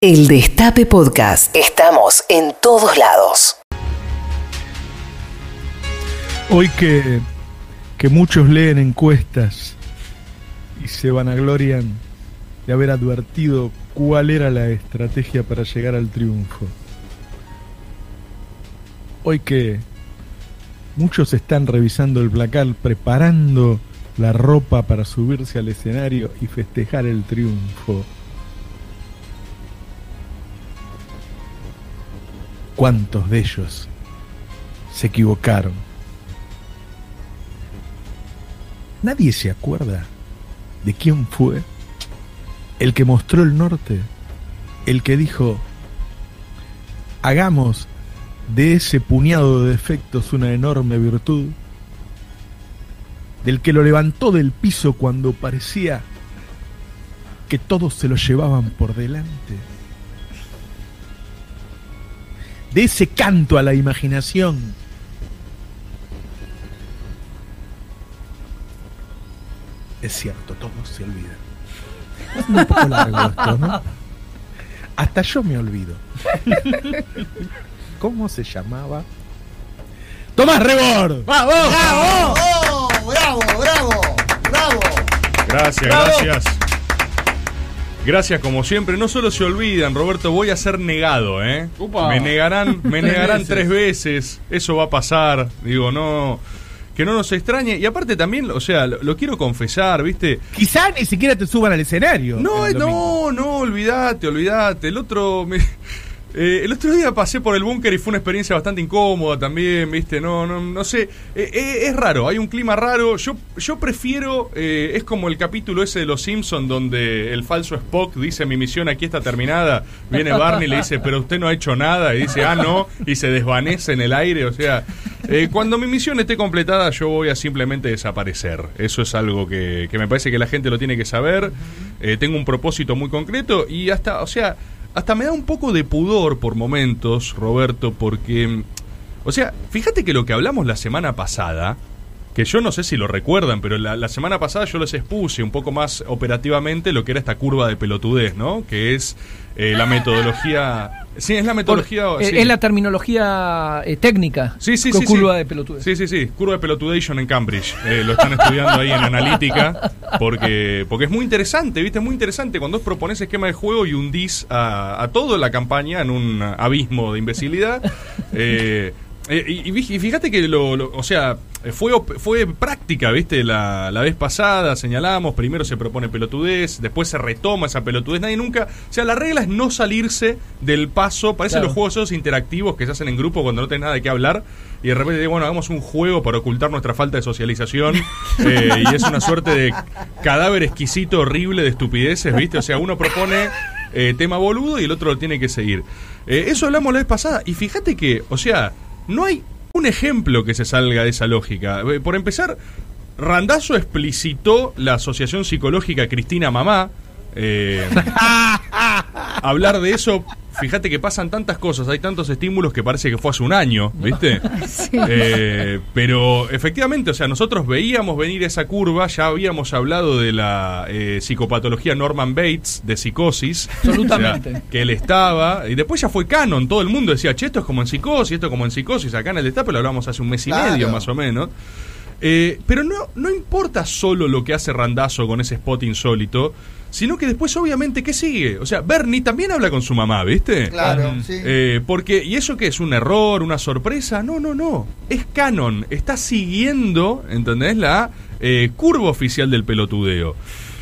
El Destape Podcast. Estamos en todos lados. Hoy que, que muchos leen encuestas y se vanaglorian de haber advertido cuál era la estrategia para llegar al triunfo. Hoy que muchos están revisando el placar, preparando la ropa para subirse al escenario y festejar el triunfo. ¿Cuántos de ellos se equivocaron? Nadie se acuerda de quién fue el que mostró el norte, el que dijo, hagamos de ese puñado de defectos una enorme virtud, del que lo levantó del piso cuando parecía que todos se lo llevaban por delante de ese canto a la imaginación. Es cierto, todos se olvidan. Es un poco largo esto, ¿no? Hasta yo me olvido. ¿Cómo se llamaba? ¡Tomás Rebord! ¡Bravo! ¡Bravo! ¡Oh, bravo, bravo, bravo! Gracias, gracias. Gracias como siempre. No solo se olvidan, Roberto, voy a ser negado, ¿eh? Upa. Me negarán, me Tres negarán veces. tres veces. Eso va a pasar. Digo, no. Que no nos extrañe. Y aparte también, o sea, lo, lo quiero confesar, ¿viste? Quizá ni siquiera te suban al escenario. No, domingo. no, no, olvídate, olvídate. El otro. me- eh, el otro día pasé por el búnker y fue una experiencia bastante incómoda también, ¿viste? No, no, no sé. Eh, eh, es raro, hay un clima raro. Yo, yo prefiero. es como el capítulo ese de Los Simpsons donde el falso Spock dice: Mi misión aquí está terminada. Viene Barney y le dice: Pero usted no ha hecho nada. Y dice: Ah, no. Y se desvanece en el aire. O sea, cuando mi misión esté completada, yo voy a simplemente desaparecer. Eso es algo que, que me parece que la gente lo tiene que saber. Tengo un propósito muy concreto y hasta, o sea, hasta me da un poco de pudor por momentos, Roberto, porque, o sea, fíjate que lo que hablamos la semana pasada, que yo no sé si lo recuerdan, pero la, la semana pasada yo les expuse un poco más operativamente lo que era esta curva de pelotudez, ¿no? Que es eh, la metodología... Sí, es la metodología... Por- eh, sí. Es la terminología eh, técnica. Sí, sí, con sí. curva sí. de pelotudez. Sí, sí, sí. Curva de pelotudation en Cambridge. Eh, lo están estudiando ahí en analítica. Porque, porque es muy interesante, ¿viste? Es muy interesante cuando vos propones esquema de juego y hundís a, a toda la campaña en un abismo de imbecilidad. Eh, y fíjate que lo, lo- o sea, fue, op- fue práctica, ¿viste? La, la vez pasada señalamos, primero se propone pelotudez, después se retoma esa pelotudez, nadie nunca, o sea, la regla es no salirse del paso, parecen Claro. los juegos esos interactivos que se hacen en grupo cuando no tenés nada de qué hablar y de repente, bueno, hagamos un juego para ocultar nuestra falta de socialización eh, y es una suerte de cadáver exquisito, horrible de estupideces, ¿viste? O sea, uno propone eh, tema boludo y el otro lo tiene que seguir. Eh, eso hablamos la vez pasada y fíjate que, o sea, no hay un ejemplo que se salga de esa lógica. Eh, Por empezar, Randazo explicitó la asociación psicológica Cristina Mamá. Eh, hablar de eso, fíjate que pasan tantas cosas, hay tantos estímulos que parece que fue hace un año, ¿viste? Eh, pero efectivamente, o sea, nosotros veíamos venir esa curva, ya habíamos hablado de la eh, psicopatología Norman Bates, de psicosis. Absolutamente. O sea, que él estaba, y después ya fue canon, todo el mundo decía, che, esto es como en psicosis, esto es como en psicosis, acá en el destape lo hablamos hace un mes y Claro. medio más o menos. Eh, pero no, no importa solo lo que hace Randazo con ese spot insólito, sino que después obviamente, ¿qué sigue? O sea, Bernie también habla con su mamá, ¿viste? Claro, sí. Eh, porque, ¿y eso qué es? ¿Un error? ¿Una sorpresa? No, no, no. Es canon. Está siguiendo, ¿entendés? La eh, curva oficial del pelotudeo.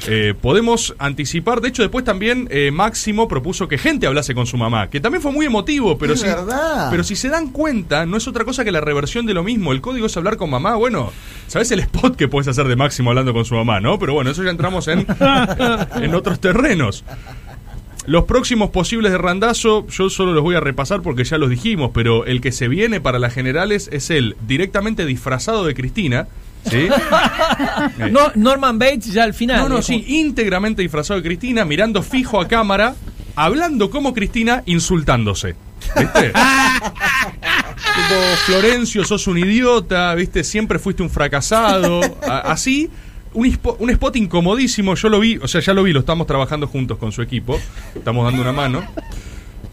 Eh, podemos anticipar, de hecho después también eh, Máximo propuso que gente hablase con su mamá, que también fue muy emotivo, pero Es si, verdad. pero si se dan cuenta, no es otra cosa que la reversión de lo mismo. El código es hablar con mamá. Bueno, ¿sabes el spot que puedes hacer de Máximo hablando con su mamá, no? Pero bueno, eso ya entramos en, en otros terrenos. Los próximos posibles de Randazo, yo solo los voy a repasar porque ya los dijimos, pero el que se viene para las generales es él, directamente disfrazado de Cristina. ¿Sí? No, Norman Bates ya al final. no, no, sí, íntegramente disfrazado de Cristina, mirando fijo a cámara, hablando como Cristina, insultándose. ¿Viste? tipo, Florencio, sos un idiota, ¿viste? Siempre fuiste un fracasado. A- así, un, un spot incomodísimo. Yo lo vi, o sea, ya lo vi, lo estamos trabajando juntos con su equipo. Estamos dando una mano.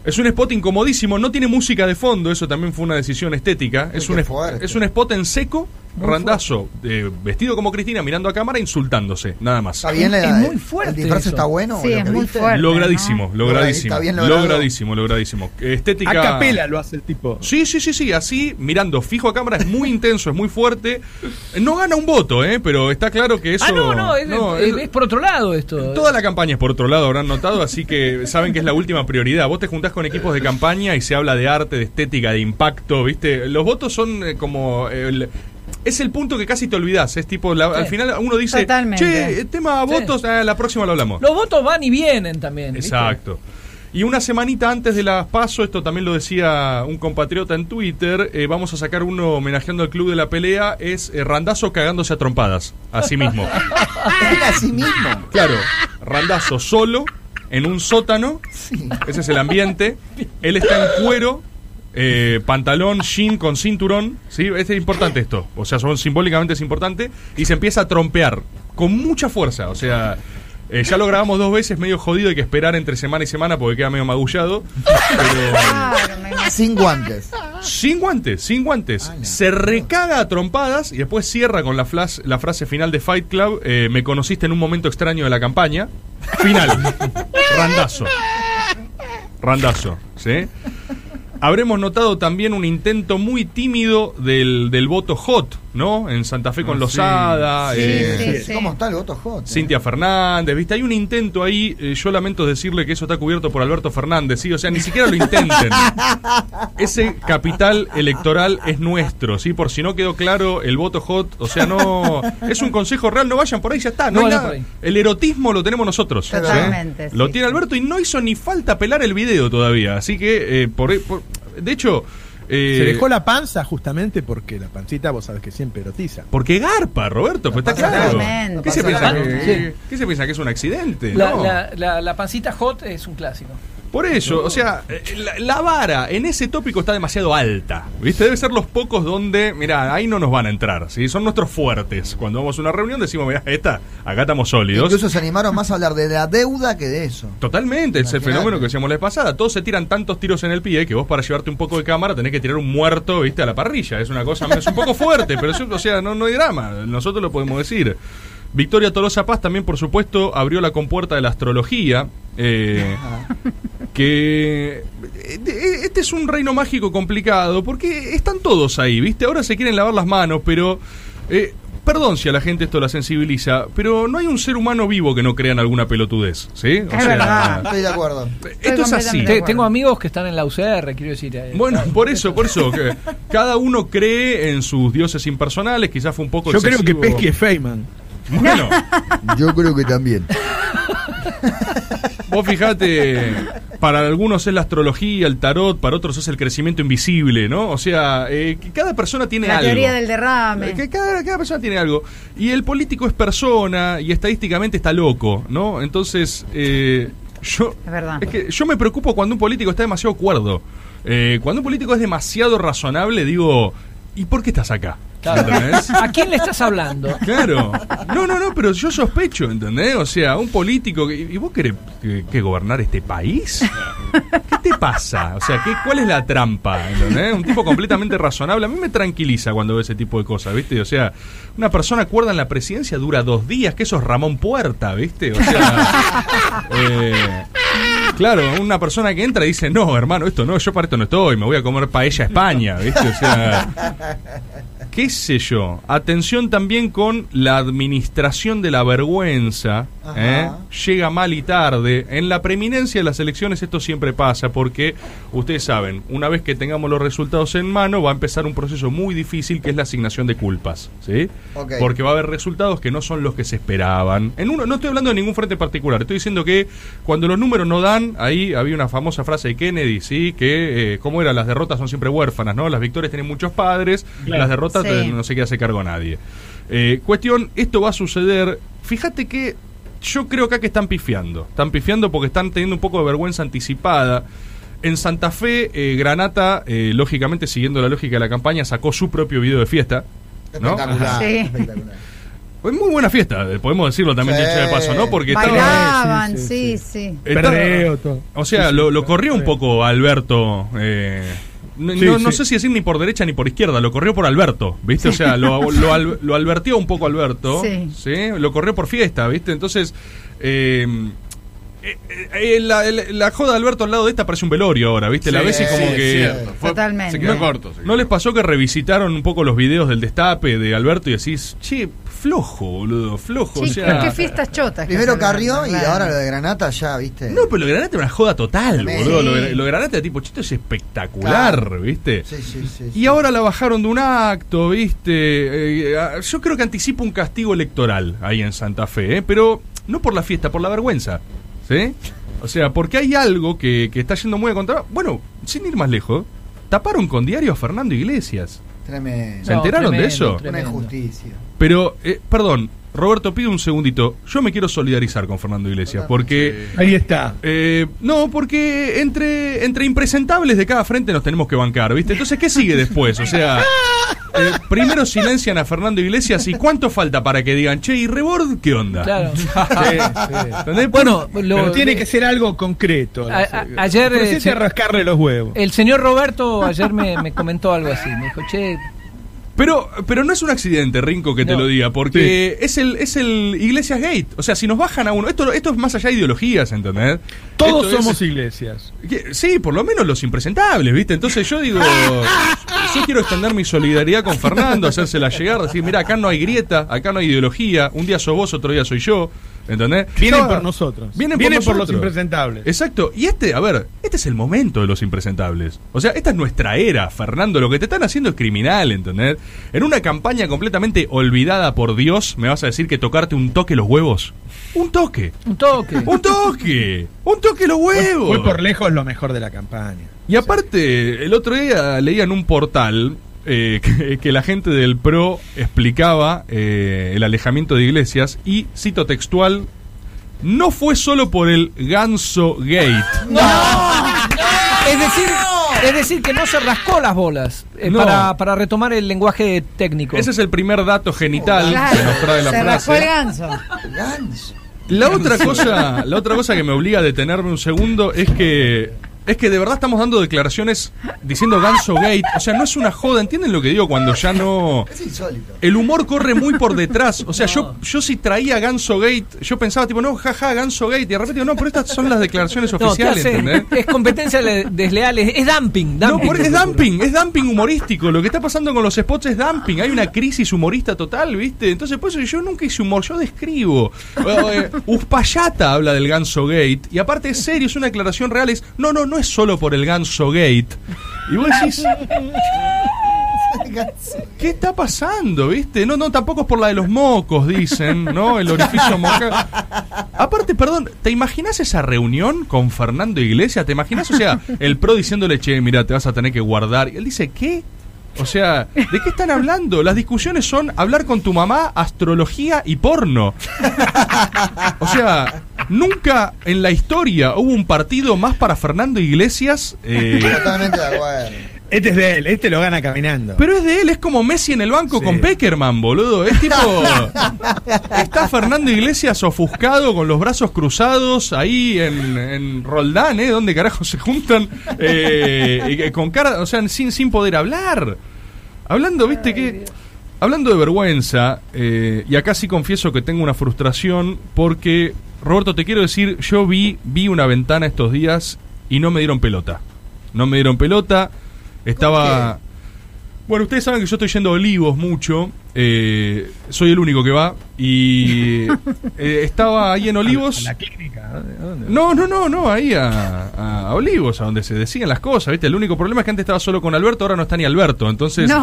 Es un spot incomodísimo, no tiene música de fondo, eso también fue una decisión estética. Es un, es un spot en seco, randazo, eh, vestido como Cristina, mirando a cámara, insultándose, nada más. ¿Está bien? Es la- muy fuerte ¿El disfraz está bueno? Sí, es muy fuerte. Logradísimo, ¿no? logradísimo. Está bien logradísimo, logradísimo. Estética. A capela lo hace el tipo. Sí, sí, sí, sí, así, mirando fijo a cámara, es muy intenso, es muy fuerte. No gana un voto, ¿eh? Pero está claro que eso... Ah, no, no, es, es- es- es por otro lado esto. Toda la campaña es por otro lado, habrán notado, así que saben que es la última prioridad. Vos te juntás con equipos de campaña y se habla de arte, de estética, de impacto, ¿viste? Los votos son eh, como... el- es el punto que casi te olvidás. Es tipo, la- al final uno dice, Totalmente. che, el tema Sí. votos, ah, la próxima lo hablamos. Los votos van y vienen también. ¿viste? Exacto. Y una semanita antes de las PASO, esto también lo decía un compatriota en Twitter, eh, vamos a sacar uno homenajeando al club de la pelea, es eh, Randazo cagándose a trompadas, a sí mismo. Así mismo. Claro, Randazo solo, en un sótano, Sí. ese es el ambiente, él está en cuero, eh, pantalón, jean con cinturón, ¿sí? Es importante esto, o sea, son, simbólicamente es importante, y se empieza a trompear con mucha fuerza, o sea... eh, ya lo grabamos dos veces, medio jodido, hay que esperar entre semana y semana porque queda medio magullado. Pero. Sin guantes. sin guantes, sin guantes. Se recaga a trompadas y después cierra con la, flas- la frase final de Fight Club: eh, Me conociste en un momento extraño de la campaña. Final. Randazo. Randazo, ¿sí? Habremos notado también un intento muy tímido del, del voto hot, ¿no? En Santa Fe con Ah, Lozada. sí. eh, Sí, sí. ¿Cómo está el voto hot? Cintia Fernández, ¿viste? Hay un intento ahí, eh, yo lamento decirle que eso está cubierto por Alberto Fernández, ¿sí? O sea, ni siquiera lo intenten. Ese capital electoral es nuestro, ¿sí? Por si no quedó claro, el voto hot, o sea, no... Es un consejo real, no vayan por ahí, ya está. No, No por ahí. El erotismo lo tenemos nosotros. ¿sí? Totalmente, Lo sí, tiene sí. Alberto y no hizo ni falta pelar el video todavía, así que, eh, por, por- de hecho... eh, Se dejó la panza justamente porque la pancita, vos sabes que siempre erotiza. Porque garpa, Roberto, pues está claro. nada. ¿Qué se, piensa que, ¿Qué se piensa que es un accidente? La, No. la- la- la pancita hot es un clásico. Por eso, o sea, eh, la, la vara en ese tópico está demasiado alta. ¿Viste? Debe ser los pocos donde, mira, ahí no nos van a entrar. ¿sí? Son nuestros fuertes. Cuando vamos a una reunión decimos, mira, esta, acá estamos sólidos. Incluso se animaron más a hablar de la deuda que de eso. Totalmente, es el fenómeno que decíamos la vez pasada. Todos se tiran tantos tiros en el pie que vos para llevarte un poco de cámara tenés que tirar un muerto, viste, a la parrilla. Es una cosa, es un poco fuerte, pero eso, o sea, no, no hay drama. Nosotros lo podemos decir. Victoria Tolosa Paz también, por supuesto, abrió la compuerta de la astrología. eh, que eh, este es un reino mágico complicado porque están todos ahí, ¿viste? Ahora se quieren lavar las manos, pero eh, perdón si a la gente esto la sensibiliza, pero no hay un ser humano vivo que no crea en alguna pelotudez, ¿sí? O Es verdad. Estoy de acuerdo. esto es así. tengo amigos que están en la UCR, quiero decir. eh, Bueno, por eso, por eso, que cada uno cree en sus dioses impersonales, quizás fue un poco Yo creo que. Pesky es Feynman. Bueno, Yo creo que también. vos fijate, para algunos es la astrología, el tarot, para otros es el crecimiento invisible, ¿no? O sea, eh, que cada persona tiene La algo. teoría del derrame. Que cada, cada persona tiene algo. Y el político es persona y estadísticamente está loco, ¿no? Entonces, eh, yo. Es verdad. que yo me preocupo cuando un político está demasiado cuerdo. Eh, cuando un político es demasiado razonable, digo, ¿y por qué estás acá? Claro. ¿Entendés? ¿A quién le estás hablando? Claro. No, no, no, pero yo sospecho, ¿entendés? O sea, un político. que- ¿Y vos querés que, que gobernar este país? ¿Qué te pasa? O sea, ¿qué, ¿cuál es la trampa? ¿entendés? Un tipo completamente razonable. A mí me tranquiliza cuando veo ese tipo de cosas, ¿viste? O sea, una persona cuerda en la presidencia dura dos días, que eso es Ramón Puerta, ¿viste? O sea. eh, Claro, una persona que entra y dice, no, hermano, esto no, yo para esto no estoy, me voy a comer paella a España, ¿viste? O sea, qué sé yo. Atención también con la administración de la vergüenza. ¿eh? Llega mal y tarde. En la preeminencia de las elecciones esto siempre pasa porque, ustedes saben, una vez que tengamos los resultados en mano, va a empezar un proceso muy difícil que es la asignación de culpas. ¿sí? Porque va a haber resultados que no son los que se esperaban. En uno, no estoy hablando de ningún frente particular, estoy diciendo que cuando los números no dan, ahí había una famosa frase de Kennedy, ¿sí? Que, eh, ¿cómo era? Las derrotas son siempre huérfanas, ¿no? Las victorias tienen muchos padres, las derrotas Sí. no se queda hace cargo a nadie. Eh, cuestión, esto va a suceder. Fíjate que yo creo acá que están pifiando. Están pifiando porque están teniendo un poco de vergüenza anticipada. En Santa Fe, eh, Granata, eh, lógicamente siguiendo la lógica de la campaña, sacó su propio video de fiesta. ¿no? Espectacular. Sí. espectacular. Fue muy buena fiesta, podemos decirlo también Sí. de paso, ¿no? Porque estaba, Bailaban, Sí, sí, sí, sí. estaba- todo. O sea, Sí, sí, lo, lo sí, corrió un poco Alberto. eh, no, Sí, no- no sí. sé si decir ni por derecha ni por izquierda, lo corrió por Alberto, ¿viste? O sea, lo, lo, al- lo albertió un poco Alberto, Sí. Lo corrió por fiesta, ¿viste? Entonces, eh, eh, eh, la, la- la joda de Alberto al lado de esta parece un velorio ahora, ¿viste? la ves y como sí, que... es cierto. Fue- Totalmente. Se quedó No. corto. se quedó ¿No les pasó que revisitaron un poco los videos del destape de Alberto y decís, che, flojo, boludo, flojo? o Sí, sea, pero qué fiestas chotas. Primero Carrió y claro. ahora lo de Granata ya, ¿viste? No, pero lo de Granate era una joda total, boludo. Lo de, lo de Granate, tipo, chito, es espectacular, Claro. ¿viste? Sí, sí, sí. Y sí. ahora la bajaron de un acto, ¿viste? Eh, ah, yo creo que anticipa un castigo electoral ahí en Santa Fe, ¿eh? Pero no por la fiesta, por la vergüenza, ¿sí? O sea, porque hay algo que, que está yendo muy a contra... Bueno, sin ir más lejos, taparon con diario a Fernando Iglesias. Tremendo. ¿Se enteraron de eso? Una tremendo. injusticia. Pero, eh, perdón, Roberto, pido un segundito. Yo me quiero solidarizar con Fernando Iglesias, porque... Ahí está. Eh, no, porque entre, entre impresentables de cada frente nos tenemos que bancar, ¿viste? Entonces, ¿qué sigue después? O sea, eh, primero silencian a Fernando Iglesias y ¿cuánto falta para que digan, che, ¿y Rebord qué onda? Claro. ¿Entendés? Bueno, lo- Pero tiene que ser algo concreto. A- a- ayer, eh, se- rascarle los huevos. El señor Roberto ayer me, me comentó algo así. Me dijo, che, Pero, pero no es un accidente, Rinco, que te lo diga, porque es el es el Iglesias Gate. O sea, si nos bajan a uno, esto, esto es más allá de ideologías, ¿entendés? Todos Esto es- somos iglesias. Que- Sí, por lo menos los impresentables, ¿viste? Entonces yo digo, yo quiero extender mi solidaridad con Fernando, hacérsela llegar, decir, mira, acá no hay grieta, acá no hay ideología, un día sos vos, otro día soy yo, ¿entendés? Vienen por nosotros. Vienen, Vienen por, por los nosotros. impresentables. Exacto, y este, a ver, este es el momento de los impresentables. O sea, esta es nuestra era, Fernando, lo que te están haciendo es criminal, ¿entendés? En una campaña completamente olvidada por Dios, ¿me vas a decir que tocarte un toque los huevos? Un toque. un toque. Un toque. Un toque los huevos. Fue por lejos lo mejor de la campaña. Y aparte, el otro día leía en un portal eh, que, que la gente del PRO explicaba eh, el alejamiento de iglesias y, cito textual, no fue solo por el ganso gate. Es decir, es decir, que no se rascó las bolas eh, No. para, para retomar el lenguaje técnico. Ese es el primer dato genital Claro, que nos trae la se rascó el frase. ganso. Ganso. La otra cosa, la otra cosa que me obliga a detenerme un segundo es que es que de verdad estamos dando declaraciones diciendo ganso gate, o sea, no es una joda, ¿entienden lo que digo cuando ya no Es insólito. el humor corre muy por detrás. O sea, yo, yo si traía Ganso Gate, yo pensaba, tipo, no, jaja, Ganso Gate. Y de repente digo, no, pero estas son las declaraciones no, ¿qué oficiales. Es competencia le- desleal, es, es dumping. No, dumping. por- es dumping, es dumping humorístico. Lo que está pasando con los spots es dumping. Hay una crisis humorista total, ¿viste? Entonces, por eso yo nunca hice humor, yo describo. Eh, eh, Uspallata habla del Ganso Gate. Y aparte es serio, es una declaración real. Es, no, no, no es solo por el Ganso Gate. Y vos decís. ¿Qué está pasando, viste? No, no, tampoco es por la de los mocos, dicen, ¿no? El orificio moca. Aparte, perdón, ¿te imaginas esa reunión con Fernando Iglesias? ¿Te imaginas, o sea, el pro diciéndole, che, mira, te vas a tener que guardar? Y él dice, ¿qué? O sea, ¿de qué están hablando? Las discusiones son hablar con tu mamá, astrología y porno. O sea, nunca en la historia hubo un partido más para Fernando Iglesias. eh, Totalmente de acuerdo. Este es de él, este lo gana caminando. Pero es de él, es como Messi en el banco Sí. con Peckerman, boludo. Es tipo. está Fernando Iglesias ofuscado con los brazos cruzados ahí en, en Roldán, ¿eh? ¿Dónde carajo se juntan? Eh, con cara, o sea, sin, sin poder hablar. Hablando, viste que. Hablando de vergüenza, eh, y acá sí confieso que tengo una frustración porque, Roberto, te quiero decir, yo vi, vi una ventana estos días y no me dieron pelota. No me dieron pelota. Estaba. Bueno, ustedes saben que yo estoy yendo a Olivos mucho. eh, soy el único que va. Y eh, estaba ahí en Olivos. La clínica. ¿a dónde? No, no, no, no, ahí a, a- a Olivos, a donde se decían las cosas, ¿viste? El único problema es que antes estaba solo con Alberto, ahora no está ni Alberto. Entonces, No.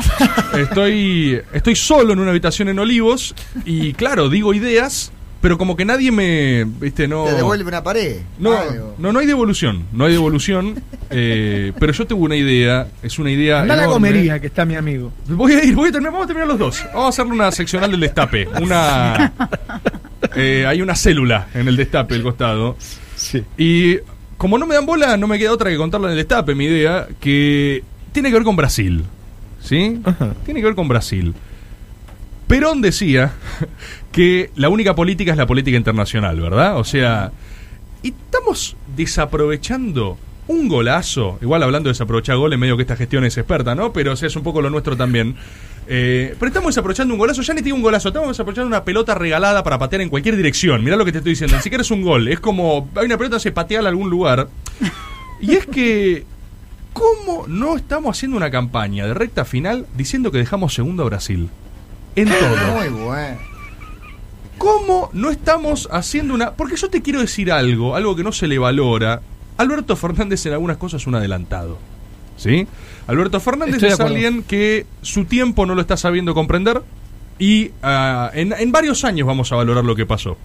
estoy, estoy solo en una habitación en Olivos y, claro, digo ideas, pero como que nadie me, ¿viste? No. Te devuelve una pared. No, algo. no, no hay devolución, no hay devolución, eh, pero yo tengo una idea, es una idea Anda a la gomería, que está mi amigo. Voy a ir, voy a terminar, vamos a terminar los dos. Vamos a hacerle una seccional del destape, una... eh, hay una célula en el destape del costado. Sí. Y como no me dan bola, no me queda otra que contarla en el destape, mi idea, que tiene que ver con Brasil. ¿Sí? Ajá. Tiene que ver con Brasil. Perón decía que la única política es la política internacional, ¿verdad? O sea, estamos desaprovechando un golazo, igual hablando de desaprovechar goles, medio que esta gestión es experta, ¿no? Pero sea, es un poco lo nuestro también. Eh, pero estamos desaprovechando un golazo, ya ni digo un golazo, estamos desaprovechando una pelota regalada para patear en cualquier dirección. Mirá lo que te estoy diciendo, ni siquiera es un gol, es como hay una pelota se patea a algún lugar. Y es que ¿Cómo no estamos haciendo una campaña de recta final diciendo que dejamos segundo a Brasil? En todo. Muy bueno. ¿Cómo no estamos haciendo una.? Porque yo te quiero decir algo, algo que no se le valora. Alberto Fernández en algunas cosas es un adelantado. ¿Sí? Alberto Fernández Estoy es alguien que su tiempo no lo está sabiendo comprender y ah, en, en varios años vamos a valorar lo que pasó.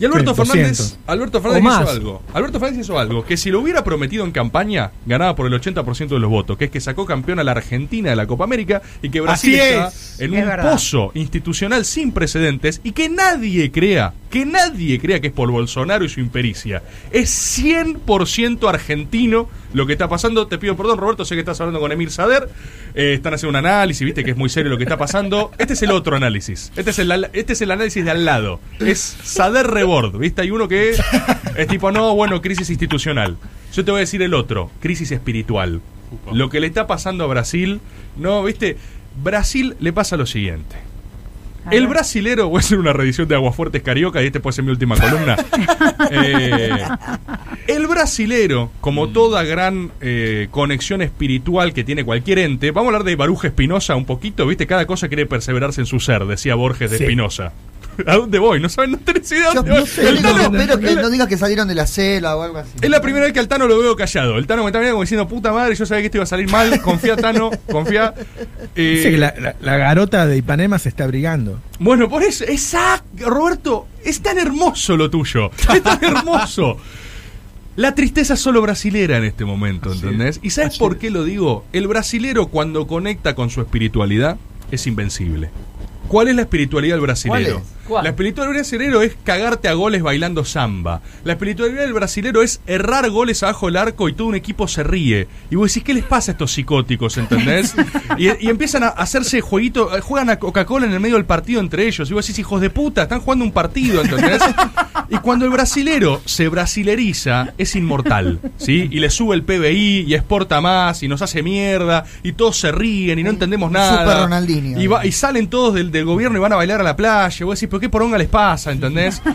Y Alberto Fernández, 200. Alberto Fernández hizo algo. Alberto Fernández hizo algo que si lo hubiera prometido en campaña, ganaba por el 80% de los votos, que es que sacó campeón a la Argentina de la Copa América y que Brasil Así está es. en Es un verdad. pozo institucional sin precedentes y que nadie crea, que nadie crea que es por Bolsonaro y su impericia. Es 100% argentino lo que está pasando. Te pido perdón, Roberto, sé que estás hablando con Emir Sader. Eh, están haciendo un análisis, viste que es muy serio lo que está pasando. Este es el otro análisis. Este es el, este es el análisis de al lado. Es Sader Rebord, viste. Hay uno que es tipo, no, bueno, crisis institucional. Yo te voy a decir el otro, crisis espiritual. Lo que le está pasando a Brasil, no, viste. Brasil le pasa lo siguiente. A El ver. brasilero, voy a hacer una reedición de Aguafuertes Carioca y este puede ser mi última columna. Eh, el brasilero, como toda gran eh, conexión espiritual que tiene cualquier ente, vamos a hablar de Baruja Espinosa un poquito, ¿viste? Cada cosa quiere perseverarse en su ser, decía Borges de Sí. ¿A dónde voy? No saben, no tenés idea a Yo dónde no voy. sé, El Tano- espero que no digas que salieron de la selva o algo así. es la primera vez que al Tano lo veo callado. El Tano me está mirando como diciendo, puta madre, yo sabía que esto iba a salir mal. Confía, Tano, confía. Eh, Dice que la, la- la garota de Ipanema se está abrigando. Bueno, por eso, exacto, Roberto, es tan hermoso lo tuyo, es tan hermoso. La tristeza es solo brasilera en este momento, ¿entendés? ¿Y sabes por qué lo digo? El brasilero cuando conecta con su espiritualidad es invencible. ¿Cuál es la espiritualidad del brasilero? La espiritualidad del brasilero es cagarte a goles bailando samba. La espiritualidad del brasilero es errar goles abajo del arco y todo un equipo se ríe. Y vos decís, ¿qué les pasa a estos psicóticos, entendés? y, y empiezan a hacerse jueguito, eh, juegan a Coca-Cola en el medio del partido entre ellos. Y vos decís, hijos de puta, están jugando un partido, ¿entendés? y cuando el brasilero se brasileriza, es inmortal, ¿sí? Y le sube el PBI y exporta más y nos hace mierda y todos se ríen y no entendemos nada. Super Ronaldinho. Y, va- y salen todos del, del gobierno y van a bailar a la playa. Y vos decís, ¿pero qué poronga les pasa? ¿Entendés?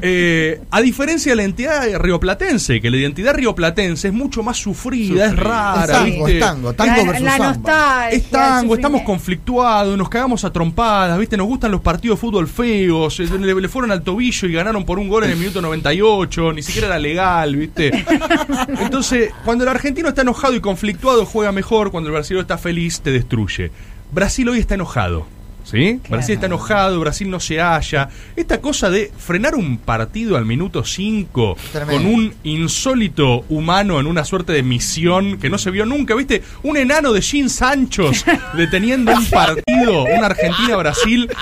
Eh, a diferencia de la identidad rioplatense, que la identidad rioplatense es mucho más sufrida, es rara. Es tango, ¿viste? es tango, tango la, versus la samba. nostalgia. Es tango, estamos conflictuados, nos cagamos a trompadas, ¿viste? Nos gustan los partidos de fútbol feos, eh, le, le fueron al tobillo y ganaron por un gol en el minuto 98, ni siquiera era legal, ¿viste? Entonces, cuando el argentino está enojado y conflictuado, juega mejor, cuando el brasileño está feliz, te destruye. Brasil hoy está enojado. ¿Sí? Brasil está enojado, Brasil no se halla. Esta cosa de frenar un partido al minuto 5 Tremendo. con un insólito humano en una suerte de misión que no se vio nunca, ¿viste? Un enano de Jean Sanchos deteniendo un partido, una Argentina-Brasil.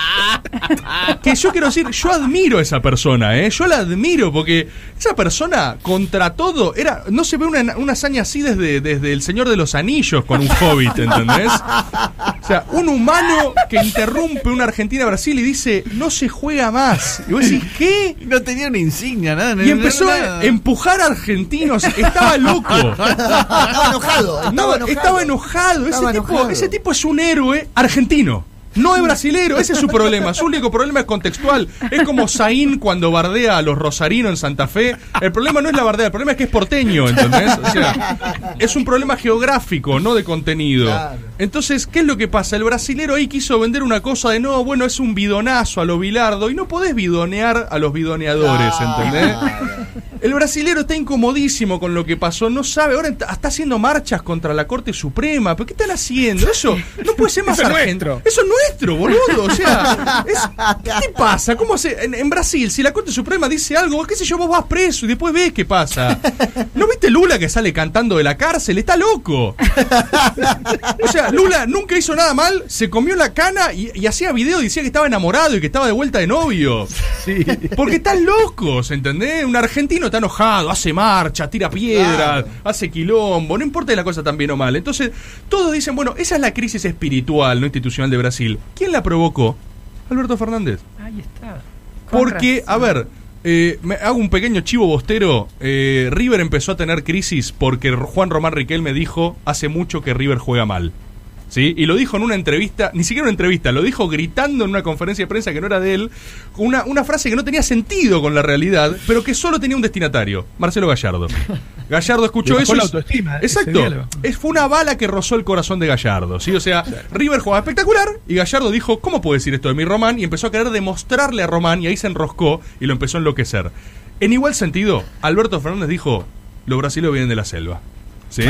Que yo quiero decir, yo admiro a esa persona, ¿eh? Yo la admiro porque esa persona, contra todo, era no se ve una, una hazaña así desde, desde El Señor de los Anillos con un hobbit, ¿entendés? O sea, un humano que interrumpe una Argentina-Brasil y dice, no se juega más. Y vos decís, ¿qué? No tenía una insignia, nada. Y empezó a empujar a argentinos. Estaba loco. Estaba enojado. No, Estaba enojado. estaba enojado. Ese, tipo, enojado. ese tipo es un héroe argentino. No es brasilero, ese es su problema. Su único problema es contextual. Es como Zain cuando bardea a los rosarinos en Santa Fe. El problema no es la bardea, el problema es que es porteño, ¿entendés? O sea, es un problema geográfico, no de contenido. Entonces, ¿qué es lo que pasa? El brasilero ahí quiso vender una cosa de no, bueno, es un bidonazo a lo bilardo y no podés bidonear a los bidoneadores. ¿entendés? El brasilero está incomodísimo con lo que pasó, no sabe, ahora está haciendo marchas contra la Corte Suprema, ¿pero qué están haciendo? Eso no puede ser más Eso es nuestro. Eso es nuestro, boludo, o sea, es- ¿qué te pasa? ¿Cómo se en, en Brasil si la Corte Suprema dice algo, qué sé yo, vos vas preso y después ves qué pasa? ¿No viste Lula que sale cantando de la cárcel? Está loco. O sea, Lula nunca hizo nada mal, se comió la cana y, y hacía video, decía que estaba enamorado y que estaba de vuelta de novio. Sí. Porque están locos, ¿entendés? Un argentino está enojado, hace marcha, tira piedras, Claro. hace quilombo, no importa si la cosa tan bien o mal. Entonces, todos dicen, bueno, esa es la crisis espiritual, no institucional de Brasil. ¿Quién la provocó? Alberto Fernández. Ahí está. Con Porque, a ver, eh, me hago un pequeño chivo bostero. Eh, River empezó a tener crisis porque Juan Román Riquelme dijo hace mucho que River juega mal. ¿Sí? Y lo dijo en una entrevista, ni siquiera una entrevista, lo dijo gritando en una conferencia de prensa que no era de él, una, una frase que no tenía sentido con la realidad, pero que solo tenía un destinatario, Marcelo Gallardo. Gallardo escuchó eso. la autoestima, Exacto. Es, fue una bala que rozó el corazón de Gallardo, ¿sí? O sea, River jugaba espectacular y Gallardo dijo, ¿cómo puedo decir esto de mi Román? Y empezó a querer demostrarle a Román y ahí se enroscó y lo empezó a enloquecer. En igual sentido, Alberto Fernández dijo, los brasileños vienen de la selva. ¿Sí?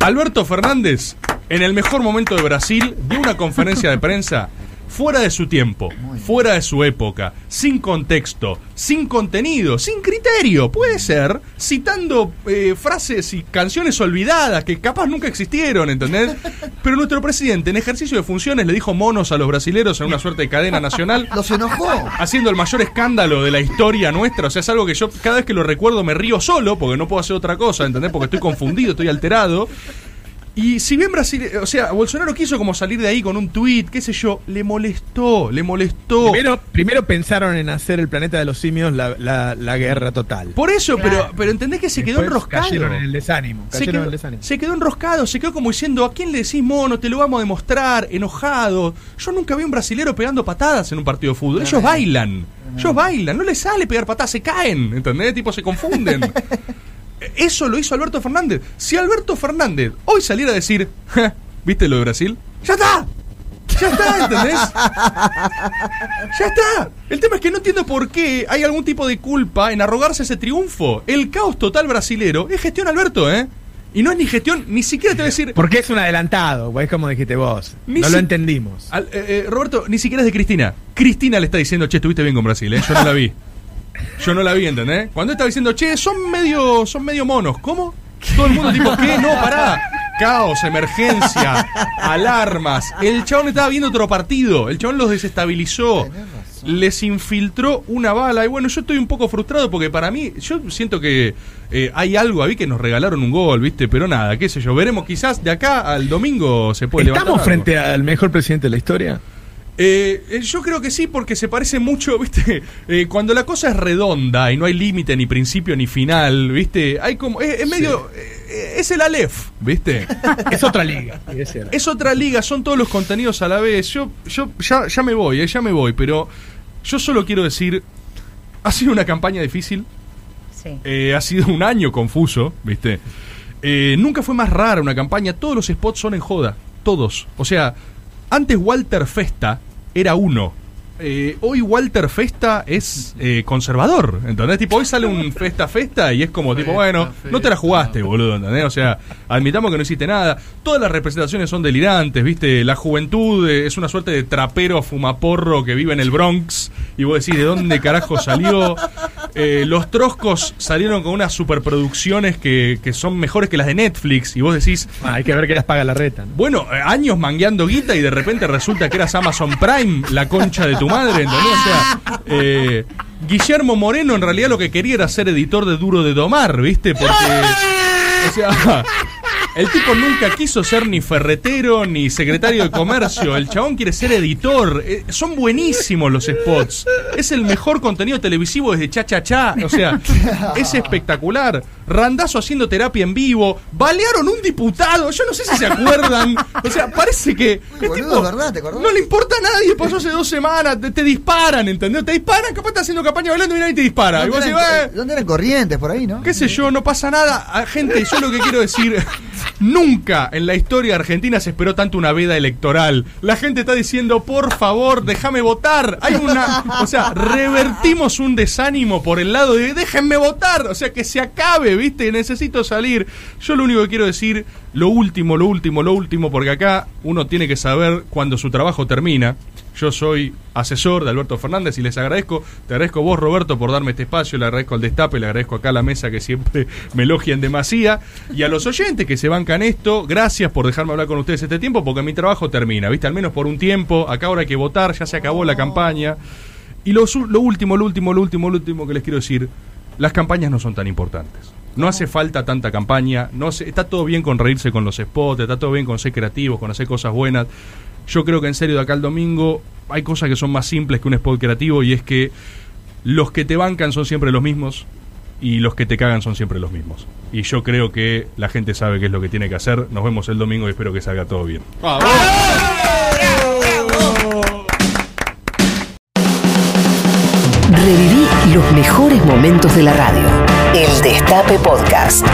Alberto Fernández, en el mejor momento de Brasil, dio una conferencia de prensa fuera de su tiempo, fuera de su época, sin contexto, sin contenido, sin criterio, puede ser, citando eh, frases y canciones olvidadas que capaz nunca existieron, ¿entendés? Pero nuestro presidente, en ejercicio de funciones, le dijo monos a los brasileros en una suerte de cadena nacional Los enojó. haciendo el mayor escándalo de la historia nuestra. O sea, es algo que yo cada vez que lo recuerdo me río solo porque no puedo hacer otra cosa, ¿entendés? Porque estoy confundido, estoy alterado. Y si bien Brasil, o sea, Bolsonaro quiso como salir de ahí con un tuit, qué sé yo, le molestó, le molestó. Primero, primero pensaron en hacer el planeta de los simios la, la- la guerra total. Por eso, Claro. pero, pero entendés que se quedó enroscado. Cayeron en el desánimo. Se Cayeron en quedó, el desánimo. se quedó enroscado, se quedó como diciendo, ¿a quién le decís mono? Te lo vamos a demostrar, enojado. Yo nunca vi a un brasilero pegando patadas en un partido de fútbol. Ellos bailan, ellos bailan, no les sale pegar patadas, se caen, ¿entendés? Tipo, se confunden. Eso lo hizo Alberto Fernández. Si Alberto Fernández hoy saliera a decir, "Ja, ¿viste lo de Brasil? ¡Ya está! ¡Ya está! ¿Entendés? ¡Ya está! El tema es que no entiendo por qué hay algún tipo de culpa en arrogarse ese triunfo. El caos total brasilero es gestión Alberto, ¿eh? Y no es ni gestión, ni siquiera te voy a decir. Porque es un adelantado, es como dijiste vos. Ni no si- lo entendimos. Al- eh, eh, Roberto, ni siquiera es de Cristina. Cristina le está diciendo, che, estuviste bien con Brasil, ¿eh? Yo no la vi. Yo no la vi, ¿entendés? Cuando estaba diciendo, che, son medio, son medio monos. ¿Cómo? Todo el mundo tipo, ¿qué? No, pará. Caos, emergencia, alarmas. El chabón estaba viendo otro partido. El chabón los desestabilizó. Les infiltró una bala. Y bueno, yo estoy un poco frustrado porque para mí, yo siento que eh, hay algo ahí que nos regalaron un gol, ¿viste? Pero nada, qué sé yo. Veremos quizás de acá al domingo se puede levantar. ¿Estamos frente al mejor presidente de la historia? Eh, eh, yo creo que sí, porque se parece mucho, ¿viste? Eh, cuando la cosa es redonda y no hay límite, ni principio, ni final, ¿viste? Hay como. Es, es medio. eh, es el Aleph, ¿viste? Es otra liga. sí, es otra liga, son todos los contenidos a la vez. Yo, yo ya, ya me voy, eh, ya me voy, pero yo solo quiero decir. Ha sido una campaña difícil, Sí. eh, ha sido un año confuso, ¿viste? Eh, nunca fue más rara una campaña, todos los spots son en joda, todos. O sea, antes Walter Festa era uno. Eh, hoy Walter Festa es eh, conservador, ¿entendés? Tipo, hoy sale un Festa Festa y es como, tipo, bueno, no te la jugaste, boludo, ¿entendés? O sea, admitamos que no hiciste nada. Todas las representaciones son delirantes, ¿viste? La juventud eh, es una suerte de trapero fumaporro que vive en el Bronx y vos decís, ¿de dónde carajo salió? Eh, los troscos salieron con unas superproducciones que, que son mejores que las de Netflix y vos decís, Ah, hay que ver que las paga la reta. ¿no? bueno, años mangueando guita y de repente resulta que eras Amazon Prime, la concha de tu madre, ¿entendés? O sea, eh, Guillermo Moreno en realidad lo que quería era ser editor de Duro de Domar, ¿viste? Porque, o sea, el tipo nunca quiso ser ni ferretero ni secretario de comercio. El chabón quiere ser editor. Eh, son buenísimos los spots. Es el mejor contenido televisivo desde Cha Cha Cha. O sea, es espectacular. Randazo haciendo terapia en vivo. Balearon un diputado. Yo no sé si se acuerdan. O sea, parece que. Uy, boludo, tipo verdad, ¿te? No le importa a nadie. Pasó hace dos semanas. Te, te disparan, ¿entendés? Te disparan. Capaz estás haciendo campaña bailando y nadie te dispara. Y ¿Dónde vos decís, eran, "Eh, dónde eran corrientes por ahí, no? qué sé yo, no pasa nada. Ah, Gente, yo lo que quiero decir, nunca en la historia argentina se esperó tanto una veda electoral. La gente está diciendo, por favor, déjame votar. Hay una, o sea, revertimos un desánimo por el lado de déjenme votar. O sea, que se acabe, ¿viste? Necesito salir. Yo lo único que quiero decir, lo último, lo último, lo último, porque acá uno tiene que saber cuando su trabajo termina. Yo soy asesor de Alberto Fernández y les agradezco. Te agradezco vos, Roberto, por darme este espacio. Le agradezco al Destape, le agradezco acá a la mesa que siempre me elogia en demasía. Y a los oyentes que se bancan esto, gracias por dejarme hablar con ustedes este tiempo, porque mi trabajo termina, ¿viste? Al menos por un tiempo. Acá ahora hay que votar, ya se acabó la campaña. Y lo, lo último, lo último, lo último, lo último que les quiero decir: las campañas no son tan importantes. No hace falta tanta campaña. No se- está todo bien con reírse con los spots, está todo bien con ser creativos, con hacer cosas buenas. Yo creo que en serio de acá al domingo hay cosas que son más simples que un spot creativo y es que los que te bancan son siempre los mismos y los que te cagan son siempre los mismos. Y yo creo que la gente sabe qué es lo que tiene que hacer. Nos vemos el domingo y espero que salga todo bien. Reviví los mejores momentos de la radio. El Destape Podcast.